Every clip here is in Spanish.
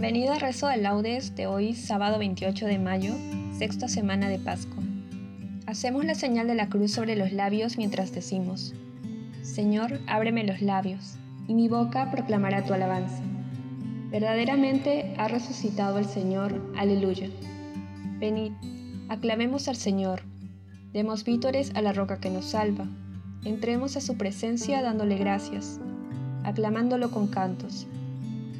Rezo de laudes de hoy, sábado 28 de mayo, sexta semana de Pascua. Hacemos la señal de la cruz sobre los labios mientras decimos, Señor, ábreme los labios, y mi boca proclamará tu alabanza. Verdaderamente ha resucitado el Señor, aleluya. Venid, aclamemos al Señor, demos vítores a la roca que nos salva, entremos a su presencia dándole gracias, aclamándolo con cantos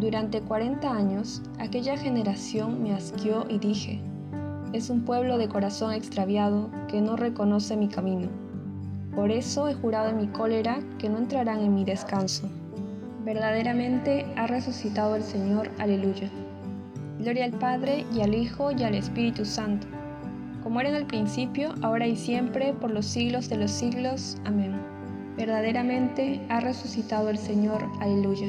Durante cuarenta años, aquella generación me asqueó y dije, es un pueblo de corazón extraviado que no reconoce mi camino. Por eso he jurado en mi cólera que no entrarán en mi descanso. Verdaderamente ha resucitado el Señor, aleluya. Gloria al Padre y al Hijo y al Espíritu Santo, como era en el principio, ahora y siempre, por los siglos de los siglos. Amén. Verdaderamente ha resucitado el Señor, aleluya.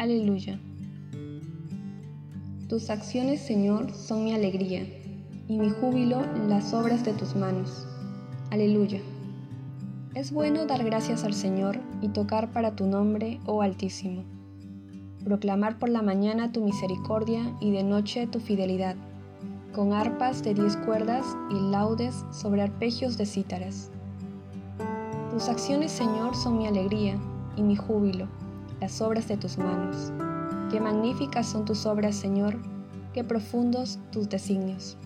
Aleluya. Tus acciones, Señor, son mi alegría, y mi júbilo las obras de tus manos. Aleluya. Es bueno dar gracias al Señor y tocar para tu nombre, oh Altísimo. Proclamar por la mañana tu misericordia y de noche tu fidelidad, con arpas de diez cuerdas y laudes sobre arpegios de cítaras. Tus acciones, Señor, son mi alegría y mi júbilo las obras de tus manos. Qué magníficas son tus obras, Señor, qué profundos tus designios.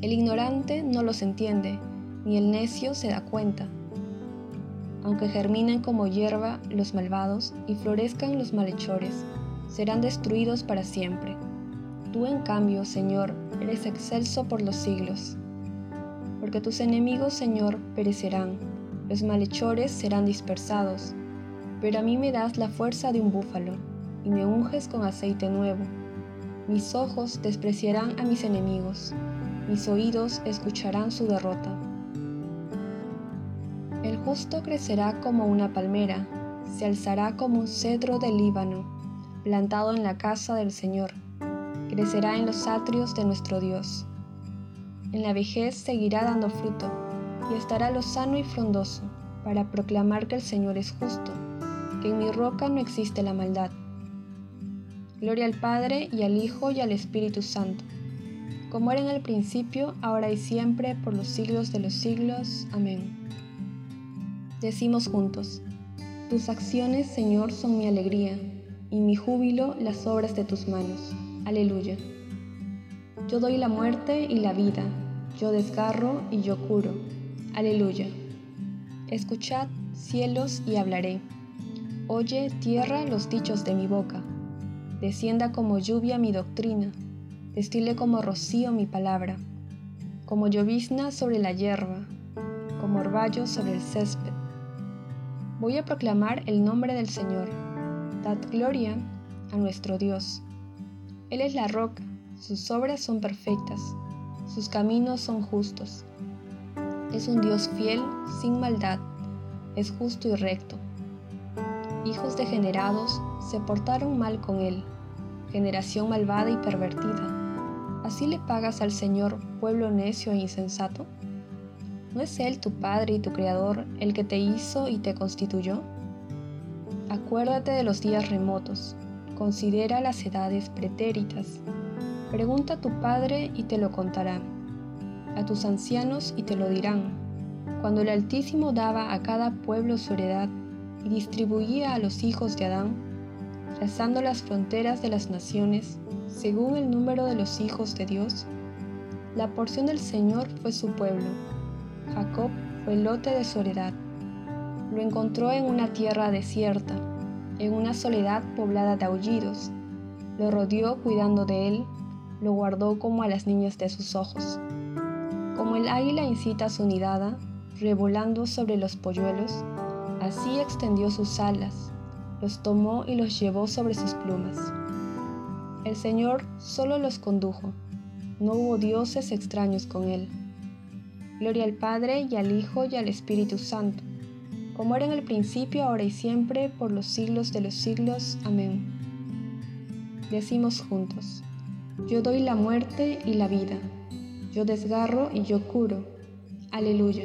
El ignorante no los entiende, ni el necio se da cuenta, Aunque germinen como hierba los malvados y florezcan los malhechores, serán destruidos para siempre. Tú en cambio, Señor, eres excelso por los siglos. Porque tus enemigos, Señor, perecerán, los malhechores serán dispersados, pero a mí me das la fuerza de un búfalo y me unges con aceite nuevo. Mis ojos despreciarán a mis enemigos, mis oídos escucharán su derrota. El justo crecerá como una palmera, se alzará como un cedro del Líbano, plantado en la casa del Señor. Crecerá en los atrios de nuestro Dios. En la vejez seguirá dando fruto y estará lozano y frondoso para proclamar que el Señor es justo, en mi roca no existe la maldad. Gloria al Padre y al Hijo y al Espíritu Santo, como era en el principio, ahora y siempre, por los siglos de los siglos. Amén. Decimos juntos, tus acciones, Señor, son mi alegría, y mi júbilo las obras de tus manos. Aleluya. Yo doy la muerte y la vida, yo desgarro y yo curo. Aleluya. Escuchad, cielos, y hablaré. Oye, tierra, los dichos de mi boca. Descienda como lluvia mi doctrina, destile como rocío mi palabra, como llovizna sobre la hierba, como orvallo sobre el césped Voy a proclamar el nombre del Señor. Dad gloria a nuestro Dios. Él es la roca, sus obras son perfectas, sus caminos son justos. Es un Dios fiel, sin maldad, es justo y recto. Hijos degenerados se portaron mal con él, generación malvada y pervertida. ¿Así le pagas al Señor, pueblo necio e insensato? ¿No es Él tu Padre y tu Creador el que te hizo y te constituyó? Acuérdate de los días remotos, considera las edades pretéritas. Pregunta a tu Padre y te lo contará, a tus ancianos y te lo dirán. Cuando el Altísimo daba a cada pueblo su heredad y distribuía a los hijos de Adán, trazando las fronteras de las naciones según el número de los hijos de Dios, la porción del Señor fue su pueblo Jacob fue el lote de soledad. Lo encontró en una tierra desierta, en una soledad poblada de aullidos. Lo rodeó cuidando de él, lo guardó como a las niñas de sus ojos. Como el águila incita su nidada, revolando sobre los polluelos, así extendió sus alas, los tomó y los llevó sobre sus plumas. El Señor solo los condujo, no hubo dioses extraños con él. Gloria al Padre y al Hijo y al Espíritu Santo, como era en el principio, ahora y siempre, por los siglos de los siglos. Amén. Decimos juntos, yo doy la muerte y la vida, yo desgarro y yo curo. Aleluya.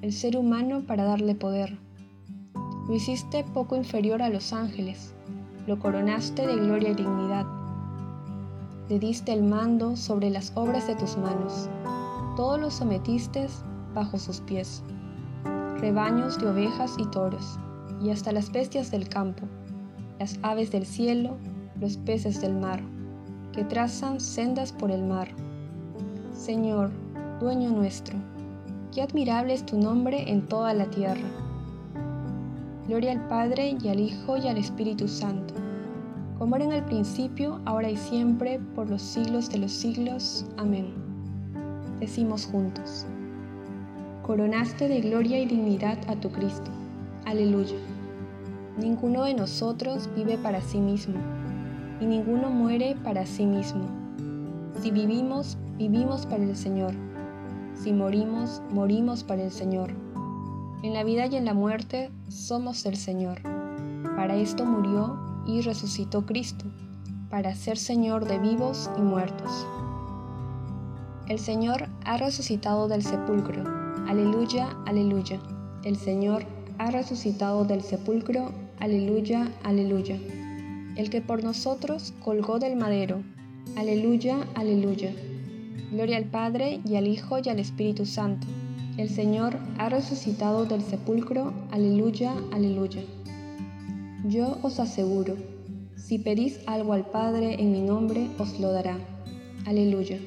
el ser humano para darle poder? Lo hiciste poco inferior a los ángeles, lo coronaste de gloria y dignidad. Le diste el mando sobre las obras de tus manos, todo lo sometiste bajo sus pies, rebaños de ovejas y toros, y hasta las bestias del campo, las aves del cielo, los peces del mar, que trazan sendas por el mar. Señor, dueño nuestro, qué admirable es tu nombre en toda la tierra. Gloria al Padre y al Hijo y al Espíritu Santo, como era en el principio, ahora y siempre, por los siglos de los siglos. Amén. Decimos juntos coronaste de gloria y dignidad a tu Cristo. Aleluya. Ninguno de nosotros vive para sí mismo, y ninguno muere para sí mismo. Si vivimos, vivimos para el Señor. Si morimos, morimos para el Señor. En la vida y en la muerte somos el Señor. Para esto murió y resucitó Cristo, para ser Señor de vivos y muertos. El Señor ha resucitado del sepulcro Aleluya, aleluya. El Señor ha resucitado del sepulcro, aleluya, aleluya. El que por nosotros colgó del madero, aleluya, aleluya. Gloria al Padre y al Hijo y al Espíritu Santo. El Señor ha resucitado del sepulcro, aleluya, aleluya. Yo os aseguro, si pedís algo al Padre en mi nombre, os lo dará. Aleluya.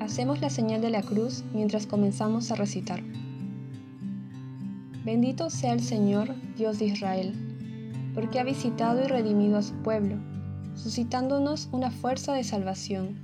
Hacemos la señal de la cruz mientras comenzamos a recitar. Bendito sea el Señor, Dios de Israel, porque ha visitado y redimido a su pueblo, suscitándonos una fuerza de salvación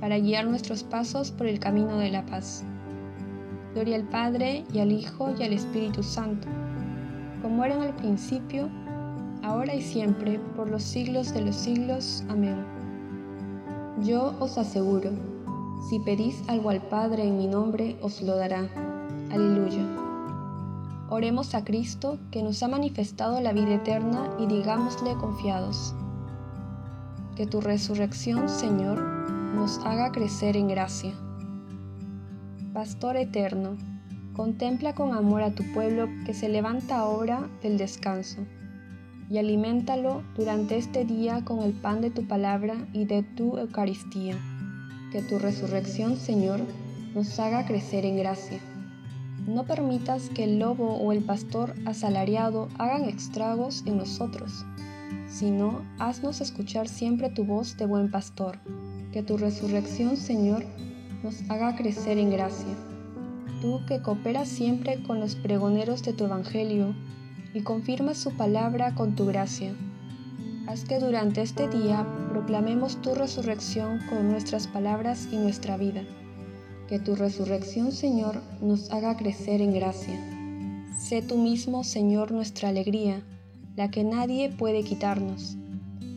para guiar nuestros pasos por el camino de la paz. Gloria al Padre y al Hijo y al Espíritu Santo, como era en el principio, ahora y siempre, por los siglos de los siglos. Amén. Yo os aseguro, si pedís algo al Padre en mi nombre, os lo dará. Aleluya. Oremos a Cristo, que nos ha manifestado la vida eterna, y digámosle confiados. Que tu resurrección, Señor, nos haga crecer en gracia. Pastor eterno, contempla con amor a tu pueblo que se levanta ahora del descanso, y aliméntalo durante este día con el pan de tu palabra y de tu Eucaristía que tu resurrección, Señor, nos haga crecer en gracia. No permitas que el lobo o el pastor asalariado hagan estragos en nosotros, sino haznos escuchar siempre tu voz de buen pastor. Que tu resurrección, Señor, nos haga crecer en gracia. Tú que cooperas siempre con los pregoneros de tu Evangelio y confirmas su palabra con tu gracia Haz que durante este día proclamemos tu resurrección con nuestras palabras y nuestra vida. Que tu resurrección, Señor, nos haga crecer en gracia. Sé tú mismo, Señor, nuestra alegría, la que nadie puede quitarnos.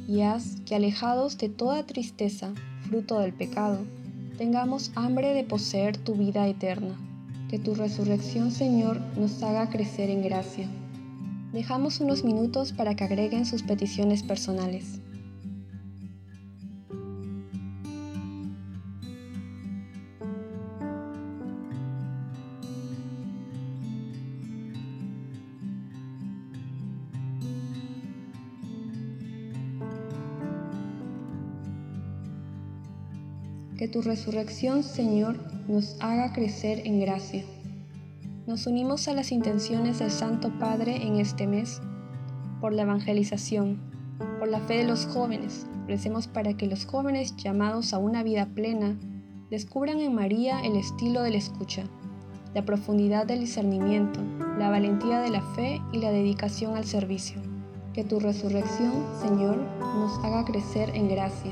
Y haz que alejados de toda tristeza, del pecado, tengamos hambre de poseer tu vida eterna. Que tu resurrección, Señor, nos haga crecer en gracia. Dejamos unos minutos para que agreguen sus peticiones personales. Tu resurrección, Señor, nos haga crecer en gracia. Nos unimos a las intenciones del Santo Padre en este mes por la evangelización, por la fe de los jóvenes. Recemos para que los jóvenes llamados a una vida plena descubran en María el estilo de la escucha, la profundidad del discernimiento, la valentía de la fe y la dedicación al servicio. Que tu resurrección, Señor, nos haga crecer en gracia.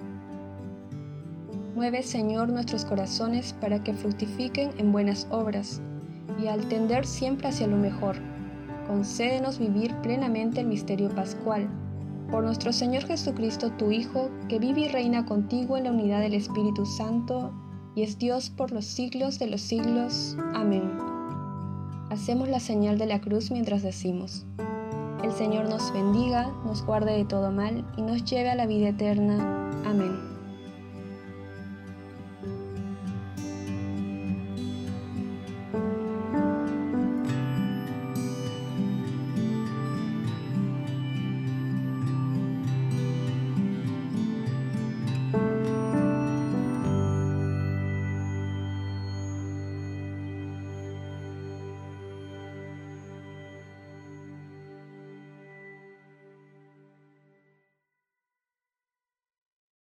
Mueve, Señor, nuestros corazones para que fructifiquen en buenas obras y al tender siempre hacia lo mejor. Concédenos vivir plenamente el misterio pascual. Por nuestro Señor Jesucristo, tu Hijo, que vive y reina contigo en la unidad del Espíritu Santo, y es Dios por los siglos de los siglos. Amén. Hacemos la señal de la cruz mientras decimos, El Señor nos bendiga, nos guarde de todo mal y nos lleve a la vida eterna. Amén.